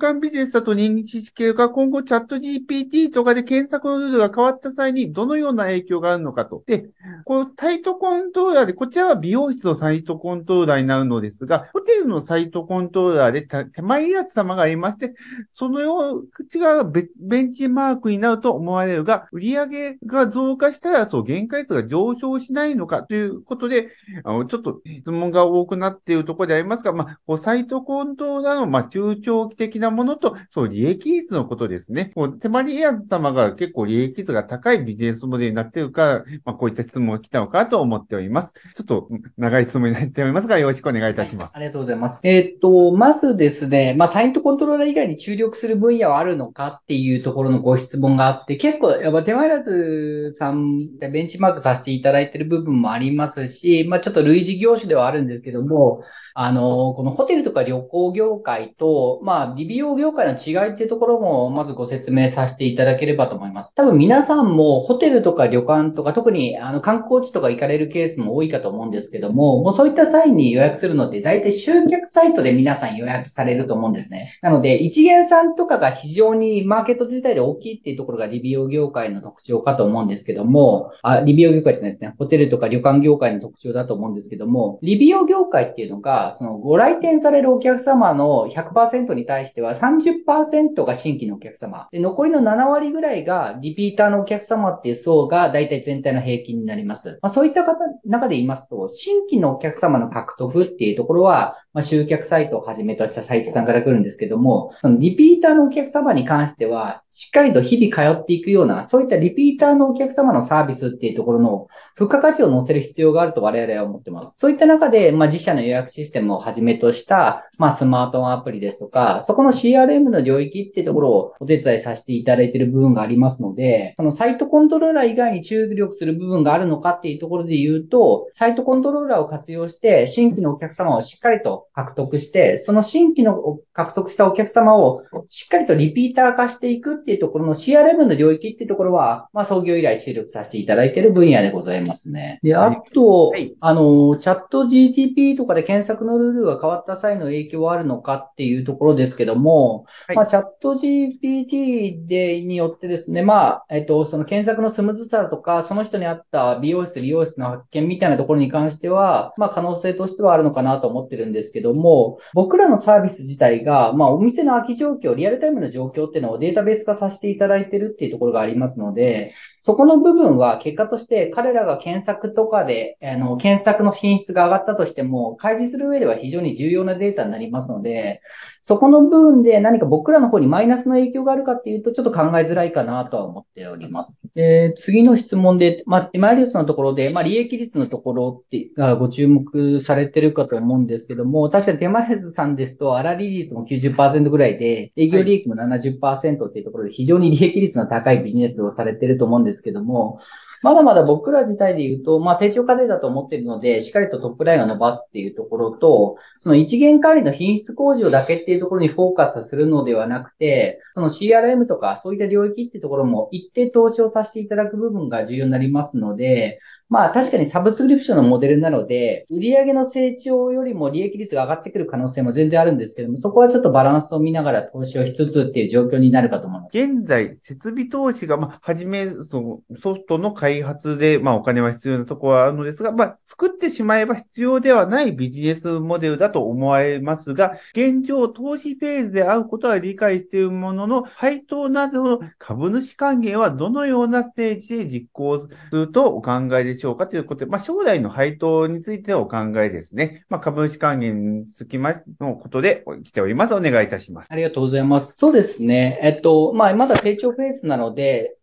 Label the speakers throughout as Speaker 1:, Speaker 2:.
Speaker 1: 間ビジネスだと認知識が今後チャット GPT とかで検索のルールが変わった際にどのような影響があるのかと。で、このサイトコントローラーで、こちらは美容室のサイトコントローラーになるのですが、ホテルのサイトコントローラーで手前やつ様がありまして、そのよう、口がベンチマークになると思われるが、売上が増加したら、そう、限界数が上昇しないのかということで、あの、ちょっと質問が多くなっているところでありますが、まあ、サイトコントローラーの、まあ、中長期的なものと、そう、利益率のことですね。こう手まりエアーズ様が結構利益率が高いビジネスモデルになっているか、まあ、こういった質問が来たのかと思っております。ちょっと長い質問になっておりますが、よろしくお願いいたします。はい、
Speaker 2: ありがとうございます。えー、っと、まずですね、まあ、サイントコントローラー以外に注力する分野はあるのかっていうところのご質問があって、結構、やっぱ手間いらずさんでベンチマークさせていただいている部分もありますし、まあ、ちょっと類似業種ではあるんですけども、あの、このホテルとか旅行業界と、まあ、美容業界の違いっていうところも、まずご説明させていただければと思います。多分皆さんもホテルとか旅館とか、特にあの観光地とか行かれるケースも多いかと思うんですけども、もうそういった際に予約するのって、大体集客サイトで皆さん予約されると思うんですね。なので、一元さんとかが非常にマーケット自体で大きいっていうところがリビオ業界の特徴かと思うんですけども、あ、理美容業界ですね。ホテルとか旅館業界の特徴だと思うんですけども、理美容業界っていうのが、そのご来店されるお客様の100%に対しては30%が新規のお客様。で、残りの7割ぐらいがリピーターのお客様っていう層が大体全体の平均になります。まあ、そういった方、中で言いますと、新規のお客様の獲得っていうところは、まあ、集客サイトをはじめとしたサイトさんから来るんですけども、そのリピーターのお客様に関しては、しっかりと日々通っていくような、そういったリピーターのお客様のサービスっていうところの付加価値を載せる必要があると我々は思ってます。そういった中で、まあ、自社の予約システムをはじめとした、まあ、スマートフォンアプリですとか、そこの CRM の領域っていうところをお手伝いさせていただいている部分がありますので、そのサイトコントローラー以外に注力する部分があるのかっていうところで言うと、サイトコントローラーを活用して、新規のお客様をしっかりと獲得して、、その新規の獲得したお客様をしっかりとリピーター化していくっていうところの CRM の領域っていうところは、まあ創業以来注力させていただいている分野でございますね。で、あと、はい、あの、チャット GTP とかで検索のルールが変わった際の影響はあるのかっていうところですけども、はい、まあチャット GPT で、によってですね、まあ、えっと、その検索のスムーズさとか、その人に合った美容室、理容室の発見みたいなところに関しては、まあ可能性としてはあるのかなと思ってるんですですけども、僕らのサービス自体が、まあ、お店の空き状況、リアルタイムの状況っていうのをデータベース化させていただいてるっていうところがありますので、そこの部分は結果として彼らが検索とかで、あの、検索の品質が上がったとしても、開示する上では非常に重要なデータになりますので、そこの部分で何か僕らの方にマイナスの影響があるかっていうと、ちょっと考えづらいかなとは思っております。で、次の質問で、まあ、手前率のところで、まあ、利益率のところってがご注目されてるかと思うんですけども、確かに手前率さんですと、粗利率も90%ぐらいで、営業利益も70%っていうところで、非常に利益率の高いビジネスをされてると思うんですですけども、まだまだ僕ら自体で言うと、まあ成長過程だと思っているので、しっかりとトップラインを伸ばすっていうところと、その一元管理の品質向上だけっていうところにフォーカスするのではなくて、その CRM とかそういった領域っていうところも一定投資をさせていただく部分が重要になりますので、まあ確かにサブスクリプションのモデルなので、売上の成長よりも利益率が上がってくる可能性も全然あるんですけども、そこはちょっとバランスを見ながら投資をしつつっていう状況になるかと思います。
Speaker 1: 現在、設備投資が、まあ、はじめ、そのソフトの開発で、まあお金は必要なところはあるのですが、まあ作ってしまえば必要ではないビジネスモデルだと思われますが、現状投資フェーズであることは理解しているものの、配当などの株主還元はどのようなステージで実行するとお考えでしょうか？しょうかということで、まあ将来の配当についてお考えですね。まあ、株主還元につきまのことで来ております。お願いいたします。
Speaker 2: ありがとうございます。そうですね。えっと、まあ、まだ成長フェーズなので、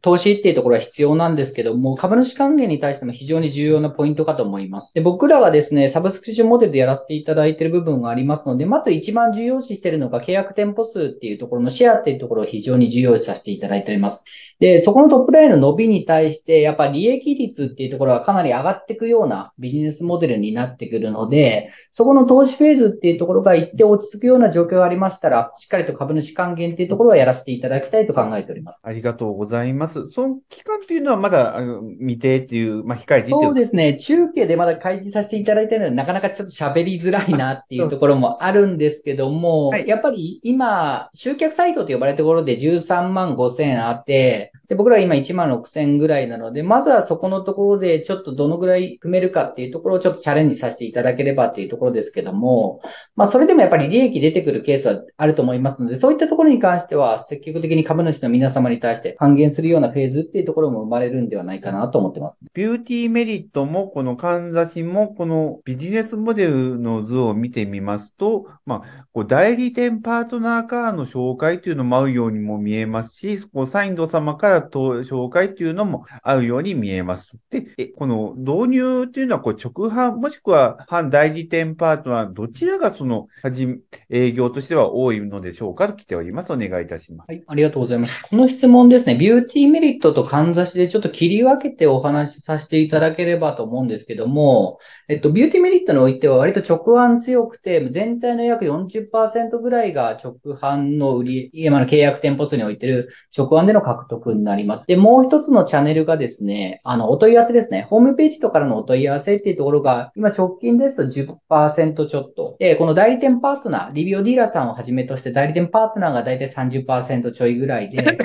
Speaker 2: 投資っていうところは必要なんですけども、株主還元に対しても非常に重要なポイントかと思います。で僕らはですね、サブスクリプションモデルでやらせていただいている部分がありますので、まず一番重要視しているのが契約店舗数っていうところのシェアっていうところを非常に重要視させていただいております。で、そこのトップラインの伸びに対して、やっぱ利益率っていうところはかなり上がっていくようなビジネスモデルになってくるので、そこの投資フェーズっていうところが一定落ち着くような状況がありましたら、しっかりと株主還元っていうところはやらせていただきたいと考えております。
Speaker 1: ありがとうとうございます。その期間というのはまだ未定っていう、まあ、控えて
Speaker 2: そうですね。中継でまだ開示させていただいているのは、なかなかちょっと喋りづらいなっていうところもあるんですけども、はい、やっぱり今、集客サイトと呼ばれるところで13万5千あって、で、僕ら今1万6千ぐらいなので、まずはそこのところでちょっとどのぐらい組めるかっていうところをちょっとチャレンジさせていただければっていうところですけども、まあそれでもやっぱり利益出てくるケースはあると思いますので、そういったところに関しては積極的に株主の皆様に対して還元するようなフェーズっていうところも生まれるんではないかなと思ってます。
Speaker 1: ビューティーメリットも、このかんざしも、このビジネスモデルの図を見てみますと、まあ、こう代理店パートナーからの紹介というのも合うようにも見えますし、こうサインド様から紹介というのも合うように見えます。で、この導入というのは、こう直販、もしくは反代理店パートナー、どちらがその、はじ、営業としては多いのでしょうかと来ております。お願いいたします。
Speaker 2: はい、ありがとうございます。この質問ですですね、ビューティーメリットとかんざしでちょっと切り分けてお話しさせていただければと思うんですけども、えっと、ビューティーメリットにおいては割と直販強くて、全体の約40%ぐらいが直販の売り、今の契約店舗数においてる直販での獲得になります。で、もう一つのチャンネルがですね、あの、お問い合わせですね。ホームページとからのお問い合わせっていうところが、今直近ですと10%ちょっと。で、この代理店パートナー、リビオディーラーさんをはじめとして代理店パートナーがだいたい30%ちょいぐらいで、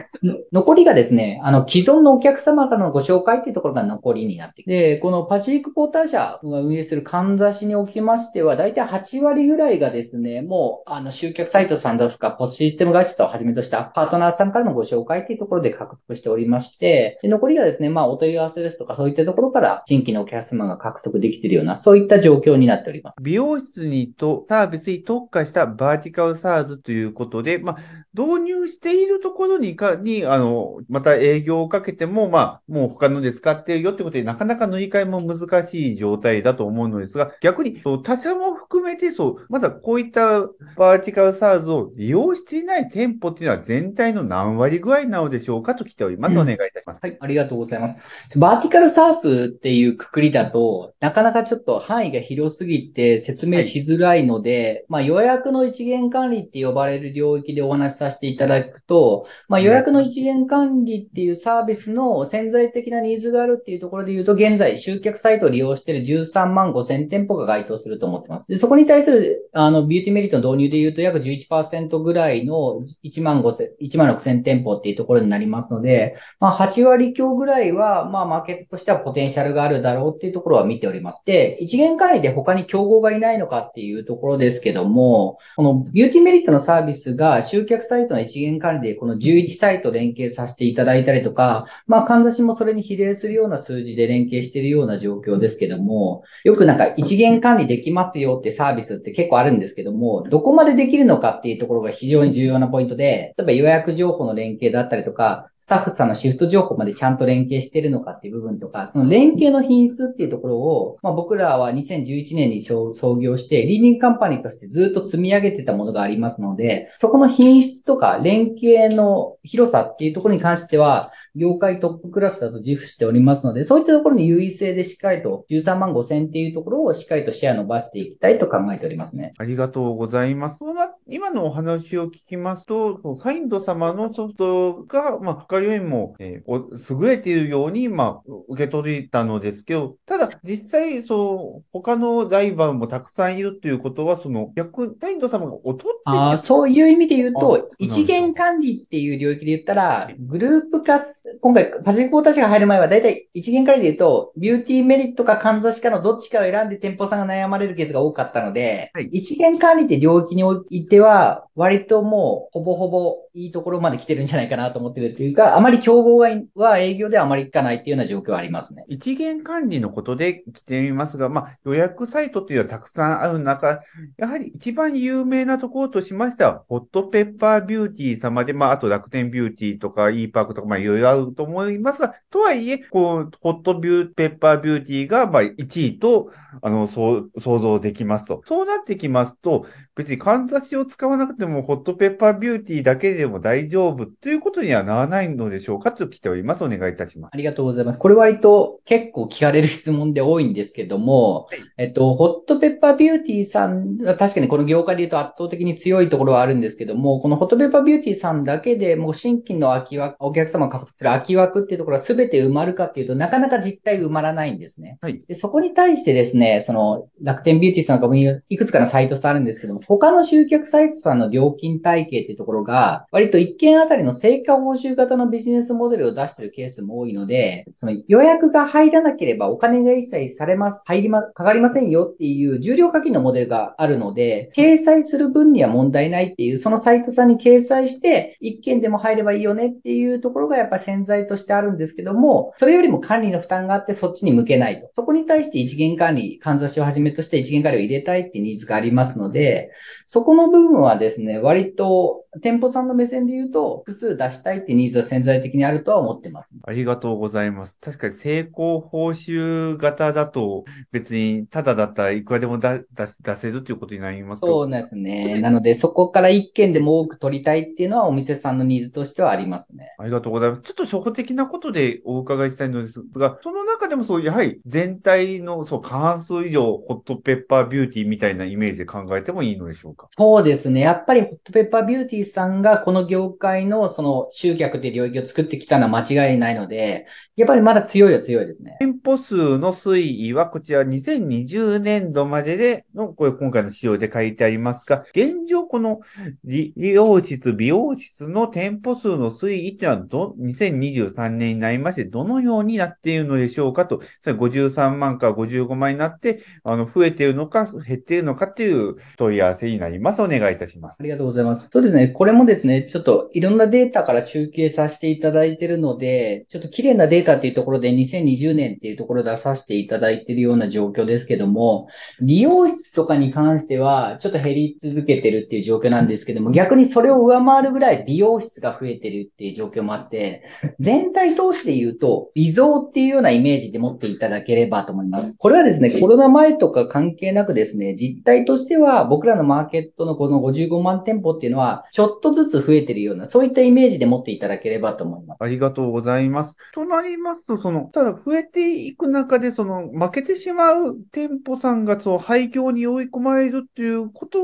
Speaker 2: 残 りがですね、あの、既存のお客様からのご紹介っていうところが残りになってで、このパシフィックポーター社が運営するかんざしにおきましては、だいたい8割ぐらいがですね、もう、あの、集客サイトさんですか、ポスシステム会社をはじめとしたパートナーさんからのご紹介っていうところで獲得しておりまして、で残りがですね、まあ、お問い合わせですとか、そういったところから新規のお客様が獲得できているような、そういった状況になっております。
Speaker 1: 美容室にとサービスに特化したバーティカルサーズということで、まあ、導入しているところにか、に、あの、また営業をかけても、まあ、もう他ので使ってるよってことで、なかなか塗り替えも難しい状態だと思うのですが、逆に、他社も含めて、そう、まだこういったバーティカルサーズを利用していない店舗っていうのは全体の何割具合なのでしょうかと来ております。お願いいたします。
Speaker 2: はい、ありがとうございます。バーティカルサースっていうくくりだと、なかなかちょっと範囲が広すぎて説明しづらいので、はい、まあ予約の一元管理って呼ばれる領域でお話しさせていただくと、まあ予約の一元管理っていうサービスの潜在的なニーズがあるっていうところで言うと、現在集客サイトを利用している13万5千店舗が該当すると思ってます。で、そこに対する、あの、ビューティーメリットの導入で言うと、約11%ぐらいの1万5千、1万6千店舗っていうところになりますので、まあ8割強ぐらいは、まあマーケットとしてはポテンシャルがあるだろうっていうところは見ております。で、一元管理で他に競合がいないのかっていうところですけども、このビューティーメリットのサービスが集客サイトイトの一元管理でこの11サイト連携させていただいたりとか、まあ、かんざしもそれに比例するような数字で連携しているような状況ですけども、よくなんか一元管理できますよってサービスって結構あるんですけども、どこまでできるのかっていうところが非常に重要なポイントで、例えば予約情報の連携だったりとか、スタッフさんのシフト情報までちゃんと連携してるのかっていう部分とか、その連携の品質っていうところを、まあ、僕らは2011年に創業して、リーディングカンパニーとしてずっと積み上げてたものがありますので、そこの品質とか連携の広さっていうところに関しては、業界トップクラスだと自負しておりますので、そういったところに優位性でしっかりと13万5千っていうところをしっかりとシェア伸ばしていきたいと考えておりますね。
Speaker 1: ありがとうございます。今のお話を聞きますと、サインド様のソフトが、まあ、他よりも、えー、優れているように、まあ、受け取れたのですけど、ただ、実際、そう、他のライバルもたくさんいるということは、その、逆、サインド様が劣って
Speaker 2: あそういう意味で言うと、一元管理っていう領域で言ったら、グループ化今回、パシフィックウォーター社が入る前は、だいたい一元管理で言うと、ビューティーメリットかかんざしかのどっちかを選んで店舗さんが悩まれるケースが多かったので、はい、一元管理って領域においては、割ともう、ほぼほぼいいところまで来てるんじゃないかなと思ってるっていうか、あまり競合は営業ではあまりいかないっていうような状況はありますね。
Speaker 1: 一元管理のことで来てみますが、まあ、予約サイトっていうのはたくさんある中、やはり一番有名なところとしましては、ホットペッパービューティー様で、まあ、あと楽天ビューティーとか、e パークとか、まあ、いろいろあると思いますが、とはいえ、こう、ホットビューペッパービューティーが、まあ、1位と、あの、そう、想像できますと。そうなってきますと、別にかんざしを使わなくてもホットペッパービューティーだけでも大丈夫ということにはならないのでしょうかと来ております。お願いいたします。
Speaker 2: ありがとうございます。これ割と結構聞かれる質問で多いんですけども、はい、えっと、ホットペッパービューティーさん、確かにこの業界で言うと圧倒的に強いところはあるんですけども、このホットペッパービューティーさんだけでもう新規の空き枠、お客様が獲得する空き枠っていうところは全て埋まるかっていうと、なかなか実態埋まらないんですね。はい。で、そこに対してですね、その楽天ビューティーさんとかもいくつかのサイトさんあるんですけども、他の集客サイトさんの料金体系っていうところが、割と1件あたりの成果報酬型のビジネスモデルを出してるケースも多いので、その予約が入らなければお金が一切されます、入りま、かかりませんよっていう重量課金のモデルがあるので、掲載する分には問題ないっていう、そのサイトさんに掲載して、1件でも入ればいいよねっていうところがやっぱ潜在としてあるんですけども、それよりも管理の負担があってそっちに向けないと。そこに対して一元管理、かんざしをはじめとして一元管理を入れたいってニーズがありますので、そこの部分はですね、割と店舗さんの目線で言うと、複数出したいってニーズは潜在的にあるとは思ってます。
Speaker 1: ありがとうございます。確かに成功報酬型だと、別にただだったらいくらでも出出せるということになります
Speaker 2: そうですね。なので、そこから一件でも多く取りたいっていうのはお店さんのニーズとしてはありますね。
Speaker 1: ありがとうございます。ちょっと初歩的なことでお伺いしたいのですが、その中でもそう、やはり全体のそう過半数以上、ホットペッパービューティーみたいなイメージで考えてもいいのでしょうか？
Speaker 2: そうですね。やっぱりホットペッパービューティーさんがこの業界のその集客で領域を作ってきたのは間違いないので、やっぱりまだ強いは強いですね。
Speaker 1: 店舗数の推移はこちら2020年度まででの、これ今回の仕様で書いてありますが、現状この利用室、美容室の店舗数の推移っていうのはど、2023年になりまして、どのようになっているのでしょうかと、53万から55万になって、あの、増えているのか、減っているのかっていう問い合わせになります。お願いいたします。
Speaker 2: ありがとうございます。そうですね。これもですね、ちょっといろんなデータから集計させていただいているので、ちょっと綺麗なデータっていうところで2020年っていうところ出させていただいているような状況ですけども、利用室とかに関してはちょっと減り続けてるっていう状況なんですけども、逆にそれを上回るぐらい美容室が増えてるっていう状況もあって、全体通して言うと、微増っていうようなイメージで持っていただければと思います。これはですね、コロナ前とか関係なくですね、実態としては僕らのマーケットのこの55万店舗っていうのは、ちょっとずつ増えてるような、そういったイメージで持っていただければと思います。
Speaker 1: ありがとうございます。となりますと、その、ただ増えていく中で、その、負けてしまう店舗さんが、そう、廃業に追い込まれるっていうこと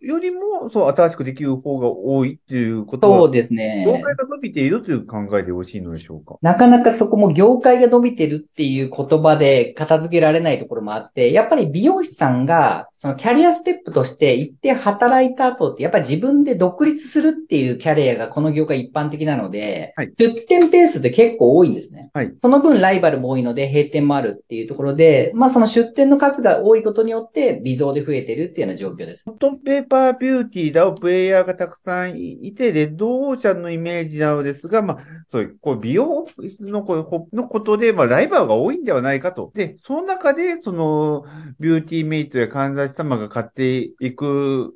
Speaker 1: よりも、そう、新しくできる方が多いっていうこと
Speaker 2: は、そうですね。
Speaker 1: 業界が伸びているという考えでよろしいのでしょうか？
Speaker 2: なかなかそこも業界が伸びてるっていう言葉で片付けられないところもあって、やっぱり美容師さんが、そのキャリアステップとして一定働いた後って、やっぱり自分で独立するっていうキャリアがこの業界一般的なので、はい、出店ペースって結構多いんですね。はい。その分ライバルも多いので閉店もあるっていうところで、まあその出店の数が多いことによって微増で増えてるっていうような状況です。
Speaker 1: ホットペーパービューティーだプレイヤーがたくさんいて、レッドオーシャンのイメージなのですが、まあ、そうい、こう、美容のこのことで、まあ、ライバルが多いんではないかと。で、その中で、その、ビューティーメイトや関西様が買っていく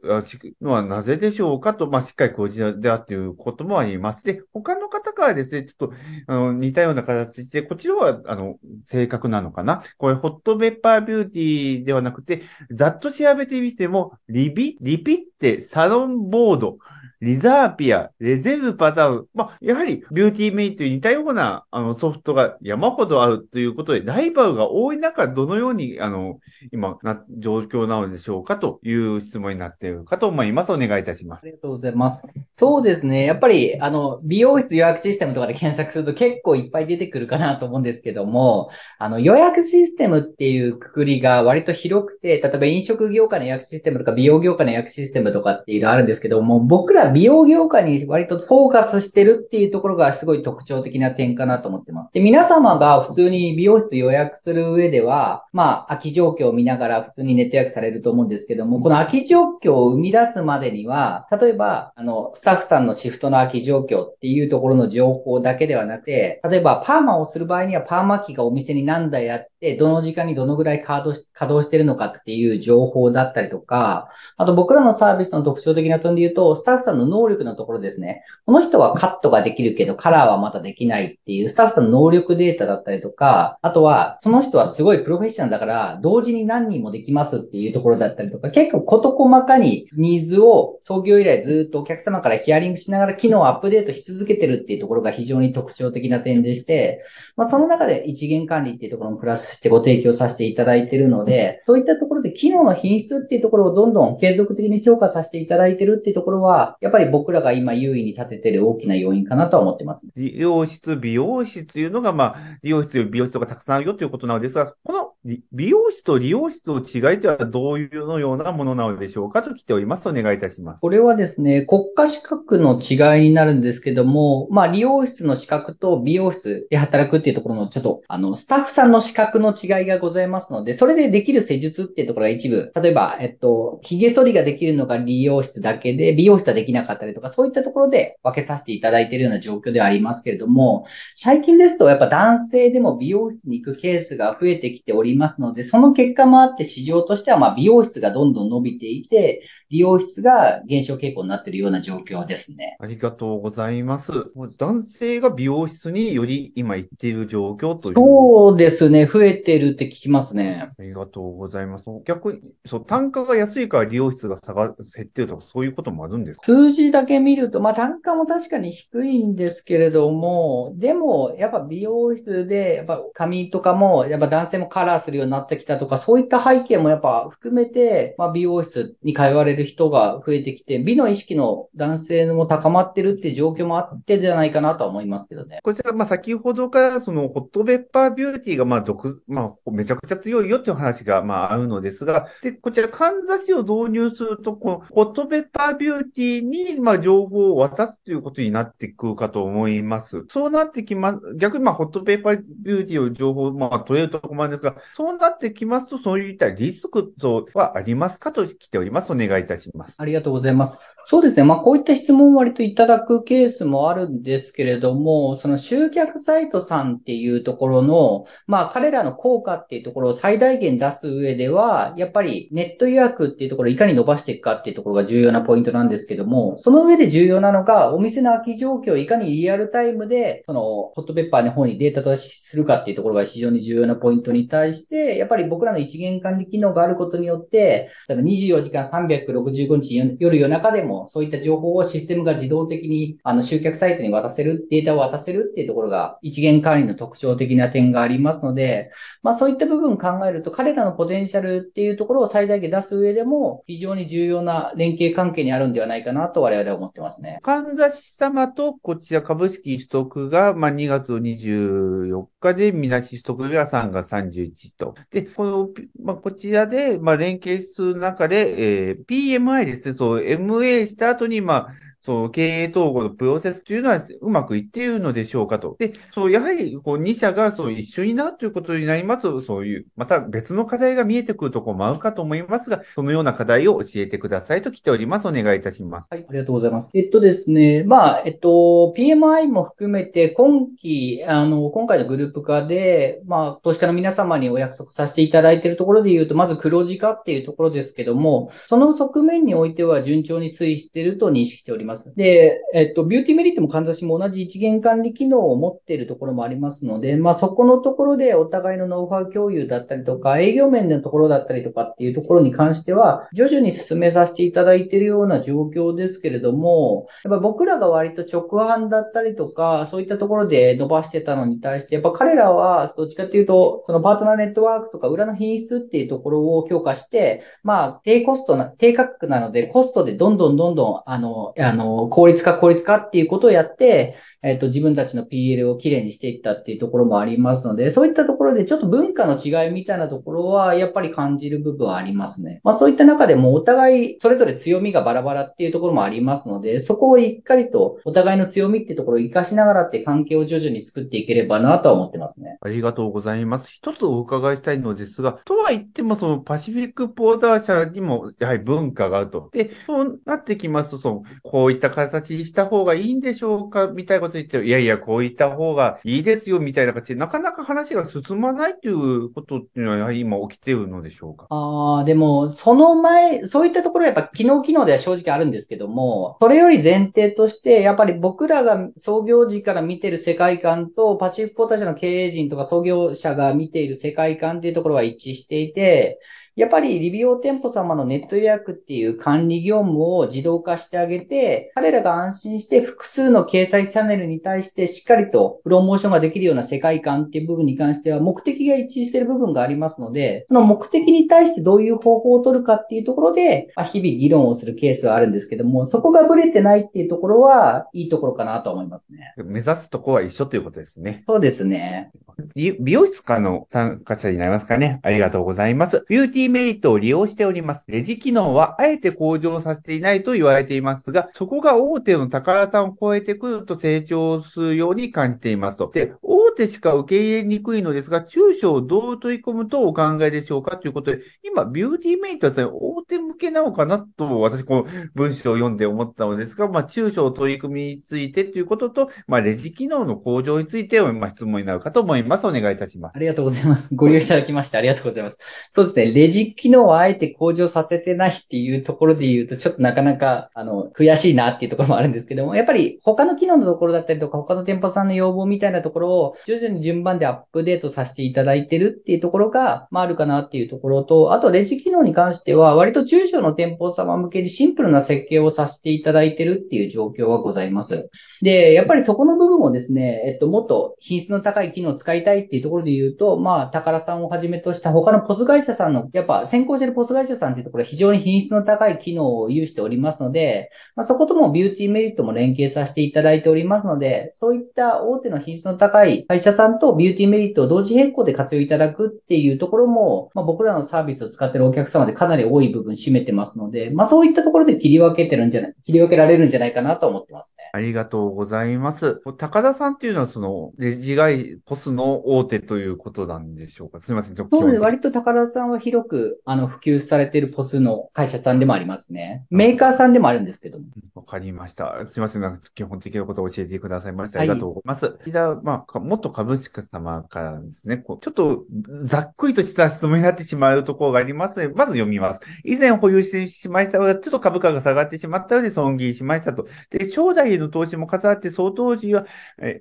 Speaker 1: のはなぜでしょうかと、まあ、しっかり講じであっていうこともあります。で、他の方からですね、ちょっと、あの、似たような形で、こちらは、あの、正確なのかな。これ、ホットペッパービューティーではなくて、ざっと調べてみても、リビ、リピってサロンボード、リザーピア、レゼルパターン。まあ、やはりビューティーメイトに似たようなあのソフトが山ほどあるということで、ライバルが多い中、どのように、あの、今な、状況なのでしょうかという質問になっているかと思います。お願いいたします。
Speaker 2: ありがとうございます。そうですね。やっぱり、あの、美容室予約システムとかで検索すると結構いっぱい出てくるかなと思うんですけども、あの、予約システムっていうくくりが割と広くて、例えば飲食業界の予約システムとか美容業界の予約システムとかっていうのあるんですけども、僕ら美容業界に割とフォーカスしてるっていうところがすごい特徴的な点かなと思ってます。で、皆様が普通に美容室予約する上では、まあ、空き状況を見ながら普通にネット予約されると思うんですけども、この空き状況を生み出すまでには、例えば、あの、スタッフさんのシフトの空き状況っていうところの情報だけではなくて、例えばパーマをする場合にはパーマ機がお店に何台あって、で、どの時間にどのぐらい稼働し稼働してるのかっていう情報だったりとか、あと僕らのサービスの特徴的な点で言うと、スタッフさんの能力のところですね。この人はカットができるけど、カラーはまだできないっていう、スタッフさんの能力データだったりとか、あとは、その人はすごいプロフェッショナルだから、同時に何人もできますっていうところだったりとか、結構事細かにニーズを創業以来ずっとお客様からヒアリングしながら機能をアップデートし続けてるっていうところが非常に特徴的な点でして、まあ、その中で一元管理っていうところもプラスしてご提供させていただいているので、そういったところで機能の品質っていうところをどんどん継続的に評価させていただいているっていうところは、やっぱり僕らが今優位に立てている大きな要因かなとは思ってます。
Speaker 1: 理容室、美容室というのが、まあ、理容室、美容室がたくさんあるよということなのですが、この美容室と理容室の違いとはどういうのようなものなのでしょうか？と来ております。お願いいたします。
Speaker 2: これはですね、国家資格の違いになるんですけども、まあ、理容室の資格と美容室で働くっていうところのちょっと、あの、スタッフさんの資格の違いがございますので、それでできる施術っていうところが一部、例えば、えっと、髭剃りができるのが理容室だけで、美容室はできなかったりとか、そういったところで分けさせていただいているような状況ではありますけれども、最近ですとやっぱ男性でも美容室に行くケースが増えてきておりますので、その結果もあって市場としては、まあ、美容室がどんどん伸びていて、美容室が減少傾向になっているような状況ですね。
Speaker 1: ありがとうございます。男性が美容室により今行っている状況という。
Speaker 2: そうですね。増えてるって聞きますね。
Speaker 1: ありがとうございます。逆に、そう、単価が安いから利用室が下が、減ってるとか、そういうこともあるんですか？
Speaker 2: 数字だけ見ると、まあ単価も確かに低いんですけれども、でも、やっぱ美容室で、やっぱ髪とかも、やっぱ男性もカラーするようになってきたとか、そういった背景もやっぱ含めて、まあ美容室に通われる人が増えてきて、美の意識の男性も高まってるっていう状況もあってじゃないかなとは思いますけどね。
Speaker 1: こちら、まあ先ほどからそのホットペッパービューティーがまあ毒、まあめちゃくちゃ強いよっていう話がまああるのですが、で、こちら、かんざしを導入すると、このホットペッパービューティーにまあ情報を渡すということになってくるかと思います。そうなってきます、逆にまあホットペッパービューティーを情報まあ取れるところなんですが、そうなってきますと、そういったリスクとはありますかと来ております。お願いいたします。
Speaker 2: ありがとうございます。そうですね。まあ、こういった質問を割といただくケースもあるんですけれども、その集客サイトさんっていうところの、まあ、彼らの効果っていうところを最大限出す上では、やっぱりネット予約っていうところをいかに伸ばしていくかっていうところが重要なポイントなんですけども、その上で重要なのが、お店の空き状況をいかにリアルタイムで、その、ホットペッパーの方にデータとするかっていうところが非常に重要なポイントに対して、やっぱり僕らの一元管理機能があることによって、24時間365日夜夜中でもそういった情報をシステムが自動的に、あの、集客サイトに渡せる、データを渡せるっていうところが、一元管理の特徴的な点がありますので、まあそういった部分を考えると、彼らのポテンシャルっていうところを最大限出す上でも、非常に重要な連携関係にあるんではないかなと我々は思ってますね。
Speaker 1: 神田し様とこちら株式取得が、まあ2月24日で、みなし取得が3月31日と。で、この、まあこちらで、まあ連携する中で、えー、PMI ですね、そう、MA した後に、まあ、そう、経営統合のプロセスというのはうまくいっているのでしょうかと。で、そう、やはり、こう、2社がそう一緒になるということになりますと、そういう、また別の課題が見えてくるところもあるかと思いますが、そのような課題を教えてくださいと来ております。お願いいたします。
Speaker 2: はい、ありがとうございます。えっとですね、まあ、えっと、PMI も含めて、今期、あの、今回のグループ化で、まあ、投資家の皆様にお約束させていただいているところで言うと、まず黒字化っていうところですけども、その側面においては順調に推移していると認識しております。で、えっと、ビューティーメリットもかんざしも同じ一元管理機能を持っているところもありますので、まあ、そこのところでお互いのノウハウ共有だったりとか、営業面のところだったりとかっていうところに関しては、徐々に進めさせていただいているような状況ですけれども、やっぱ僕らが割と直販だったりとか、そういったところで伸ばしてたのに対して、やっぱ彼らはどっちかっていうと、そのパートナーネットワークとか裏の品質っていうところを強化して、まあ、低コストな、低価格なので、コストでどんどんどんどん、あの、あの、効率化効率化っていうことをやって、えっ、と、自分たちの PL をきれいにしていったっていうところもありますので、そういったところでちょっと文化の違いみたいなところは、やっぱり感じる部分はありますね。まあそういった中でもお互いそれぞれ強みがバラバラっていうところもありますので、そこをしっかりとお互いの強みっていうところを活かしながらって関係を徐々に作っていければなとは思ってますね。
Speaker 1: ありがとうございます。一つお伺いしたいのですが、とは言ってもそのパシフィックポーター社にもやはり文化があると。で、そうなってきますと、その、こうういった形にした方がいいんでしょうかみたいなことと言って、いやいや、こういった方がいいですよみたいな形で、なかなか話が進まないということっていうのは、やはり今起きているのでしょうか？
Speaker 2: ああ、でも、その前、そういったところはやっぱ機能機能では正直あるんですけども、それより前提として、やっぱり僕らが創業時から見てる世界観と、パシフィックポーター社の経営陣とか創業者が見ている世界観っていうところは一致していて、やっぱりリビオ店舗様のネット予約っていう管理業務を自動化してあげて、彼らが安心して複数の掲載チャンネルに対してしっかりとプロモーションができるような世界観っていう部分に関しては目的が一致している部分がありますので、その目的に対してどういう方法を取るかっていうところで、まあ、日々議論をするケースはあるんですけども、そこがブレてないっていうところはいいところかなと思いますね。
Speaker 1: 目指すとこは一緒ということですね。
Speaker 2: そうですね。
Speaker 1: 美容室かの参加者になりますかね。ありがとうございます。ビューティーメリットを利用しております。レジ機能はあえて向上させていないと言われていますが、そこが大手の宝さんを超えてくると成長するように感じていますと。で、大手しか受け入れにくいのですが、中小をどう取り込むとお考えでしょうか？ということで、今、ビューティーメリットは、ね、大手向けなのかなと、私、この文章を読んで思ったのですが、まあ、中小取り組みについてということと、まあ、レジ機能の向上について、まあ、質問になるかと思います。お願いいたします。
Speaker 2: ありがとうございます。ご利用いただきましてありがとうございます。そうですね。レジ機能をあえて向上させてないっていうところで言うと、ちょっとなかなか、あの、悔しいなっていうところもあるんですけども、やっぱり他の機能のところだったりとか、他の店舗さんの要望みたいなところを、徐々に順番でアップデートさせていただいてるっていうところが、まあ、あるかなっていうところと、あと、レジ機能に関しては、割と中小の店舗様向けにシンプルな設計をさせていただいてるっていう状況はございます。で、やっぱりそこの部分をですね、えっと、もっと品質の高い機能を使いたいっていうところで言うと、まあ、宝さんをはじめとした他のポス会社さんの、やっぱ先行しているポス会社さんっていうところは非常に品質の高い機能を有しておりますので、まあ、そこともビューティーメリットも連携させていただいておりますので、そういった大手の品質の高い会社さんとビューティーメリットを同時並行で活用いただくっていうところも、まあ、僕らのサービスを使っているお客様でかなり多い部分占めてますので、まあ、そういったところで切り分けてるんじゃない、切り分けられるんじゃないかなと思ってますね。
Speaker 1: ありがとうございます。高田さんっていうのはそのレジ外ポスの大手ということなんでしょうか？すみません。
Speaker 2: そうです。割と高田さんは広くあの普及されているポスの会社さんでもありますね。メーカーさんでもあるんですけども。
Speaker 1: わかりました。すみません。なんか基本的なことを教えてくださいました。ありがとうございます。はい、じゃあ、まあ、元株式様からですね、こうちょっとざっくりとした質問になってしまうところがありますので、まず読みます。以前保有してしまいましたが、ちょっと株価が下がってしまったので損切りしましたと。で、将来への投資も重なって、相当時は、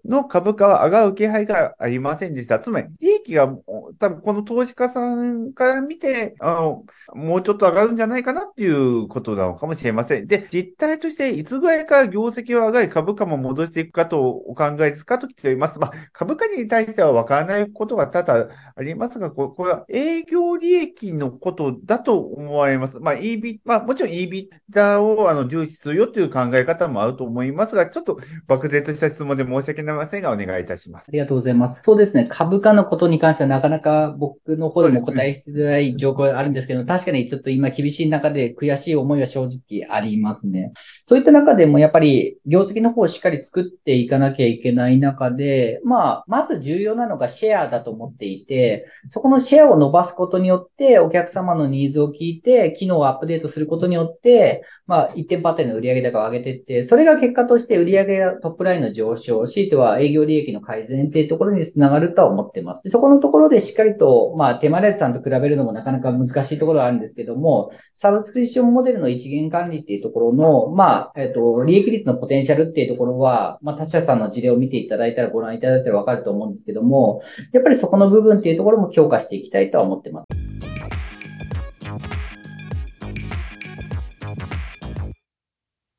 Speaker 1: の株価は上がる気配がありませんでした。つまり、利益が多分この投資家さんから見て、あの、もうちょっと上がるんじゃないかなっていうことなのかもしれません。で、実態としていつぐらいから業績は上がり株価も戻していくかとお考えですかと来ています。まあ、株価に対しては分からないことが多々ありますが、これは営業利益のことだと思われます。まあ、EB、まあ、もちろん EBITDA をあの重視するよという考え方もあると思いますが、ちょっと漠然とした質問で申し訳ありませんが、お願いいたします。
Speaker 2: ありがとうございます。そうですね。株価のことに関してはなかなか僕の方でも答えしづらい状況があるんですけど、確かにちょっと今厳しい中で悔しい思いは正直ありますね。そういった中でもやっぱり業績の方をしっかり作っていかなきゃいけない中で、まあ、まず重要なのがシェアだと思っていて、そこのシェアを伸ばすことによってお客様のニーズを聞いて、機能をアップデートすることによって、まあ、一点パターンの売上高を上げていって、それが結果として売上がトップラインの上昇、強いては営業利益の改善っていうところにつながるとは思ってます。そこのところでしっかりと、まあ、手間レさんと比べるのもなかなか難しいところはあるんですけども、サブスクリプションモデルの一元管理っていうところの、まあ、えっ、と、利益率のポテンシャルっていうところは、まあ、他社さんの事例を見ていただいたらご覧いただいたらわかると思うんですけども、やっぱりそこの部分っていうところも強化していきたいとは思ってます。